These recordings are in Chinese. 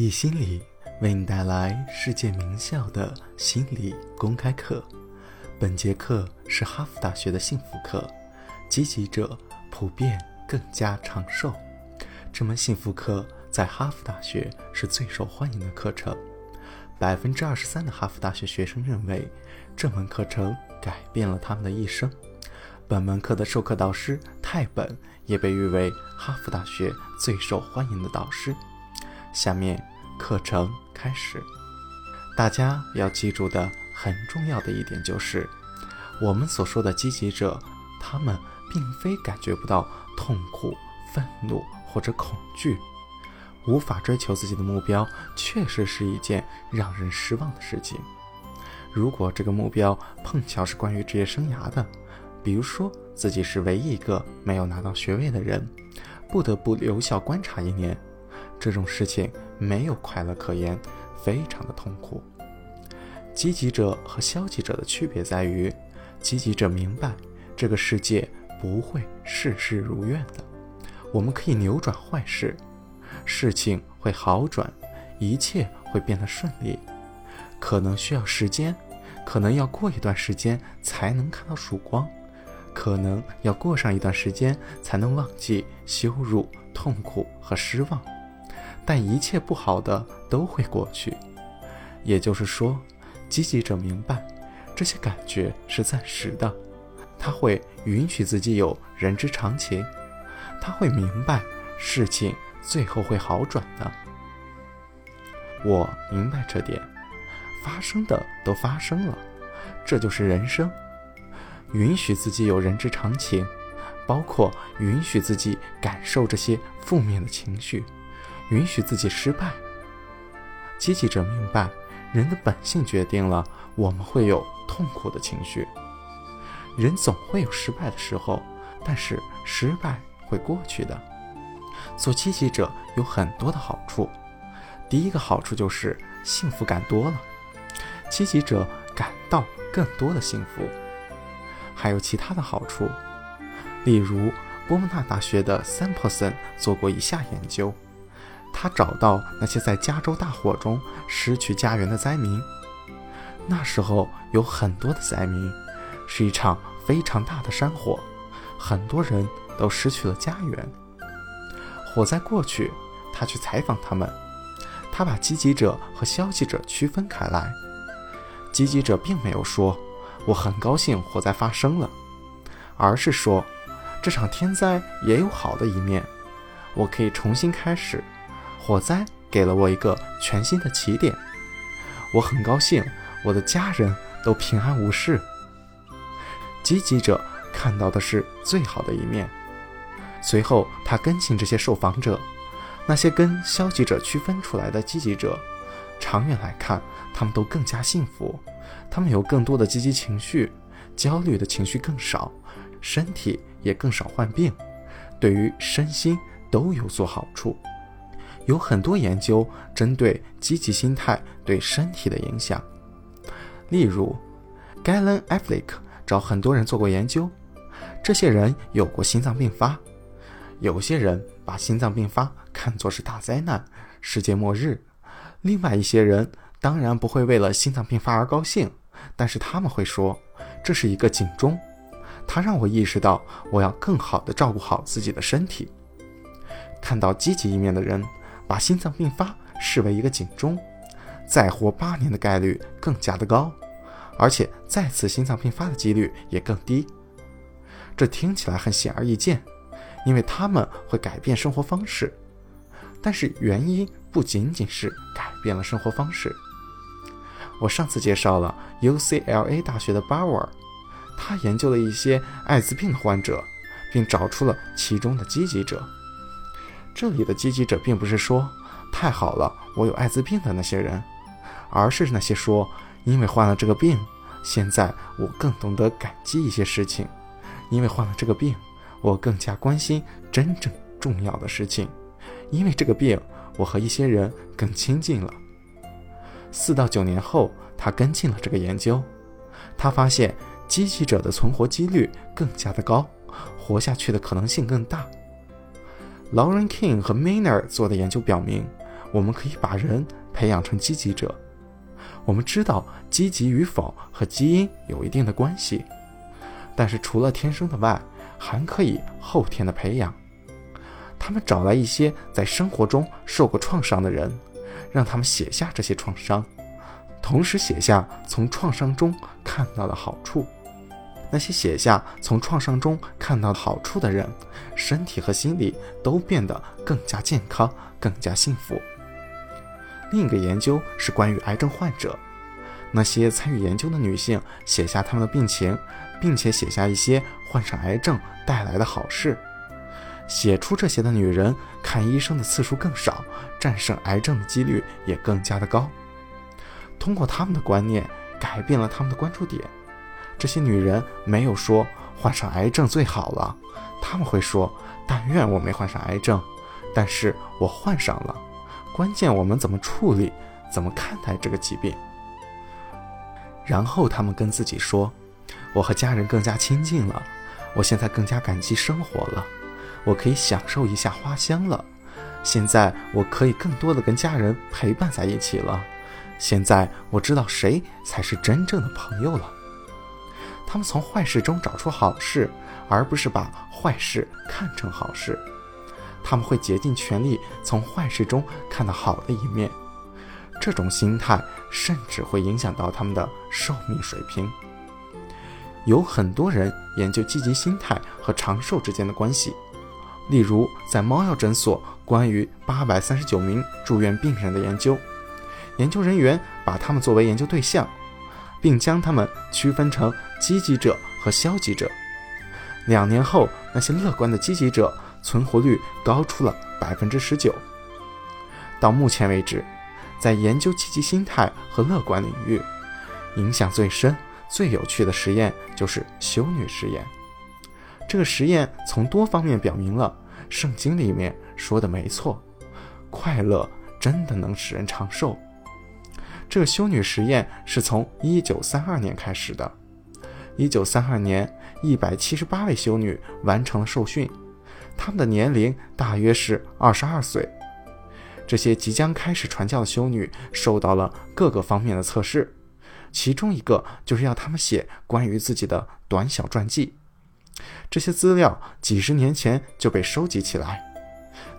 易心理为你带来世界名校的心理公开课。本节课是哈佛大学的幸福课，积极者普遍更加长寿。这门幸福课在哈佛大学是最受欢迎的课程。百分之二十三的哈佛大学学生认为这门课程改变了他们的一生。本门课的授课导师泰本也被誉为哈佛大学最受欢迎的导师。下面课程开始。大家要记住的很重要的一点就是，我们所说的积极者，他们并非感觉不到痛苦、愤怒或者恐惧。无法追求自己的目标，确实是一件让人失望的事情。如果这个目标碰巧是关于职业生涯的，比如说自己是唯一一个没有拿到学位的人，不得不留校观察一年。这种事情没有快乐可言，非常的痛苦。积极者和消极者的区别在于，积极者明白这个世界不会事事如愿的，我们可以扭转坏事，事情会好转，一切会变得顺利。可能需要时间，可能要过一段时间才能看到曙光，可能要过上一段时间才能忘记羞辱、痛苦和失望。但一切不好的都会过去，也就是说，积极者明白这些感觉是暂时的，他会允许自己有人之常情，他会明白事情最后会好转的。我明白这点，发生的都发生了，这就是人生。允许自己有人之常情，包括允许自己感受这些负面的情绪。允许自己失败。积极者明白，人的本性决定了我们会有痛苦的情绪。人总会有失败的时候，但是失败会过去的。做积极者有很多的好处。第一个好处就是幸福感多了，积极者感到更多的幸福。还有其他的好处，例如波莫纳大学的三珀森做过以下研究。他找到那些在加州大火中失去家园的灾民。那时候有很多的灾民，是一场非常大的山火，很多人都失去了家园。火灾过去，他去采访他们，他把积极者和消极者区分开来。积极者并没有说“我很高兴火灾发生了”，而是说这场天灾也有好的一面，我可以重新开始。火灾给了我一个全新的起点，我很高兴，我的家人都平安无事。积极者看到的是最好的一面。随后，他跟进这些受访者，那些跟消极者区分出来的积极者，长远来看，他们都更加幸福，他们有更多的积极情绪，焦虑的情绪更少，身体也更少患病，对于身心都有所好处。有很多研究针对积极心态对身体的影响，例如，Galen Affleck 找很多人做过研究，这些人有过心脏病发，有些人把心脏病发看作是大灾难、世界末日，另外一些人当然不会为了心脏病发而高兴，但是他们会说这是一个警钟，它让我意识到我要更好的照顾好自己的身体。看到积极一面的人。把心脏病发视为一个警钟，再活八年的概率更加的高，而且再次心脏病发的几率也更低。这听起来很显而易见，因为他们会改变生活方式。但是原因不仅仅是改变了生活方式。我上次介绍了 UCLA 大学的巴沃尔，他研究了一些艾滋病的患者，并找出了其中的积极者。这里的积极者并不是说太好了，我有艾滋病的那些人，而是那些说因为患了这个病，现在我更懂得感激一些事情，因为患了这个病，我更加关心真正重要的事情，因为这个病，我和一些人更亲近了。四到九年后，他跟进了这个研究，他发现积极者的存活几率更加的高，活下去的可能性更大。Lauren King 和 Maynard 做的研究表明，我们可以把人培养成积极者。我们知道积极与否和基因有一定的关系，但是除了天生的外，还可以后天的培养。他们找来一些在生活中受过创伤的人，让他们写下这些创伤，同时写下从创伤中看到的好处。那些写下从创伤中看到好处的人，身体和心理都变得更加健康，更加幸福。另一个研究是关于癌症患者，那些参与研究的女性写下她们的病情，并且写下一些患上癌症带来的好事。写出这些的女人看医生的次数更少，战胜癌症的几率也更加的高。通过他们的观念，改变了他们的关注点。这些女人没有说患上癌症最好了，他们会说：“但愿我没患上癌症，但是我患上了。关键我们怎么处理，怎么看待这个疾病。”然后他们跟自己说：“我和家人更加亲近了，我现在更加感激生活了，我可以享受一下花香了。现在我可以更多的跟家人陪伴在一起了。现在我知道谁才是真正的朋友了。”他们从坏事中找出好事，而不是把坏事看成好事。他们会竭尽全力从坏事中看到好的一面。这种心态甚至会影响到他们的寿命水平。有很多人研究积极心态和长寿之间的关系，例如在猫药诊所关于八百三十九名住院病人的研究，研究人员把他们作为研究对象。并将他们区分成积极者和消极者。两年后，那些乐观的积极者存活率高出了百分之十九。到目前为止，在研究积极心态和乐观领域，影响最深、最有趣的实验就是修女实验。这个实验从多方面表明了圣经里面说的没错：快乐真的能使人长寿。这个修女实验是从一九三二年开始的。一九三二年，一百七十八位修女完成了受训，她们的年龄大约是二十二岁。这些即将开始传教的修女受到了各个方面的测试，其中一个就是要她们写关于自己的短小传记。这些资料几十年前就被收集起来，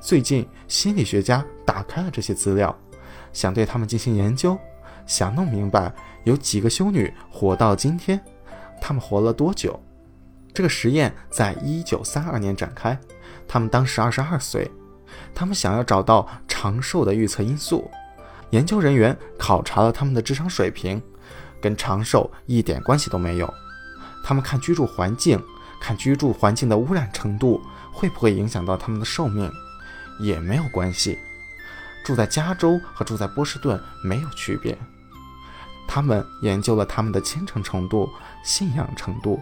最近心理学家打开了这些资料，想对他们进行研究。想弄明白有几个修女活到今天，她们活了多久？这个实验在一九三二年展开，他们当时二十二岁，他们想要找到长寿的预测因素。研究人员考察了他们的智商水平，跟长寿一点关系都没有。他们看居住环境，看居住环境的污染程度会不会影响到他们的寿命，也没有关系。住在加州和住在波士顿没有区别。他们研究了他们的虔诚程度、信仰程度。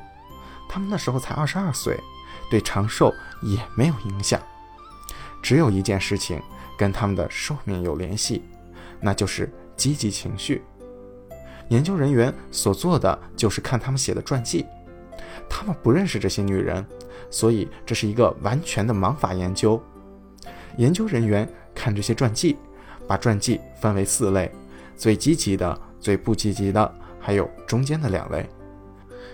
他们那时候才二十二岁，对长寿也没有影响。只有一件事情跟他们的寿命有联系，那就是积极情绪。研究人员所做的就是看他们写的传记。他们不认识这些女人，所以这是一个完全的盲法研究。研究人员看这些传记，把传记分为四类：最积极的。最不积极的，还有中间的两类，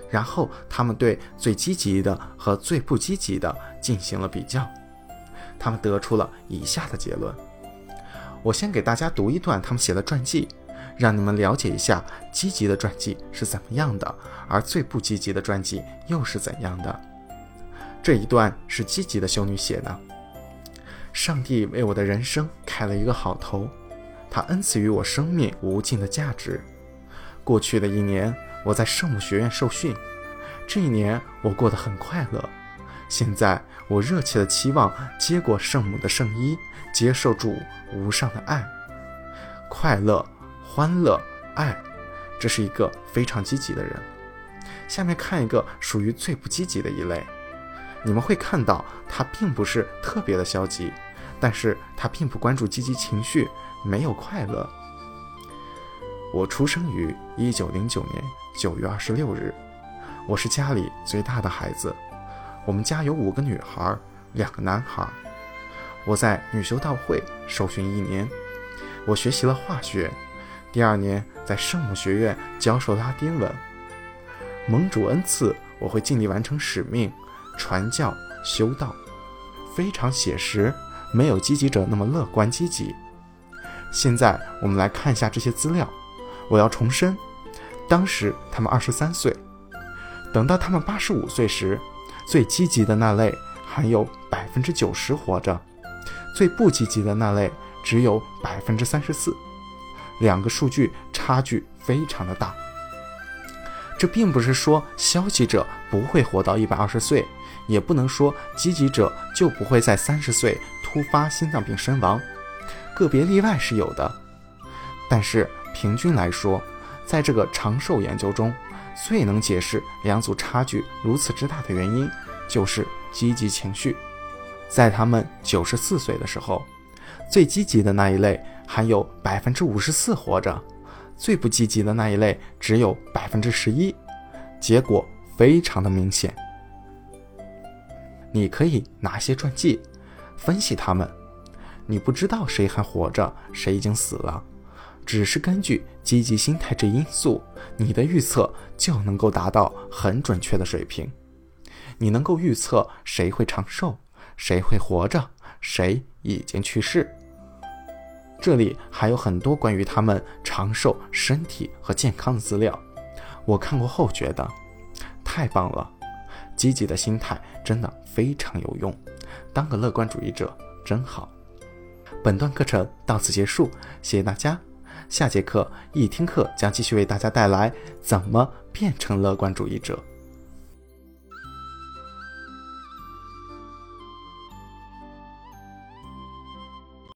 然后他们对最积极的和最不积极的进行了比较，他们得出了以下的结论。我先给大家读一段他们写的传记，让你们了解一下积极的传记是怎么样的，而最不积极的传记又是怎样的。这一段是积极的修女写的：上帝为我的人生开了一个好头。他恩赐予我生命无尽的价值。过去的一年，我在圣母学院受训，这一年我过得很快乐。现在，我热切的期望接过圣母的圣衣，接受主无上的爱、快乐、欢乐、爱。这是一个非常积极的人。下面看一个属于最不积极的一类，你们会看到他并不是特别的消极，但是他并不关注积极情绪。没有快乐。我出生于一九零九年九月二十六日，我是家里最大的孩子。我们家有五个女孩，两个男孩。我在女修道会受训一年，我学习了化学，第二年在圣母学院教授拉丁文。盟主恩赐，我会尽力完成使命，传教修道。非常写实，没有积极者那么乐观积极。现在我们来看一下这些资料。我要重申，当时他们二十三岁，等到他们八十五岁时，最积极的那类还有百分之九十活着，最不积极的那类只有百分之三十四，两个数据差距非常的大。这并不是说消极者不会活到一百二十岁。也不能说积极者就不会在三十岁突发心脏病身亡，个别例外是有的，但是平均来说，在这个长寿研究中，最能解释两组差距如此之大的原因，就是积极情绪。在他们九十四岁的时候，最积极的那一类还有百分之五十四活着，最不积极的那一类只有百分之十一，结果非常的明显。你可以拿些传记，分析他们。你不知道谁还活着，谁已经死了，只是根据积极心态这因素，你的预测就能够达到很准确的水平。你能够预测谁会长寿，谁会活着，谁已经去世。这里还有很多关于他们长寿、身体和健康的资料，我看过后觉得太棒了。积极的心态真的非常有用，当个乐观主义者真好。本段课程到此结束，谢谢大家。下节课易听课将继续为大家带来怎么变成乐观主义者。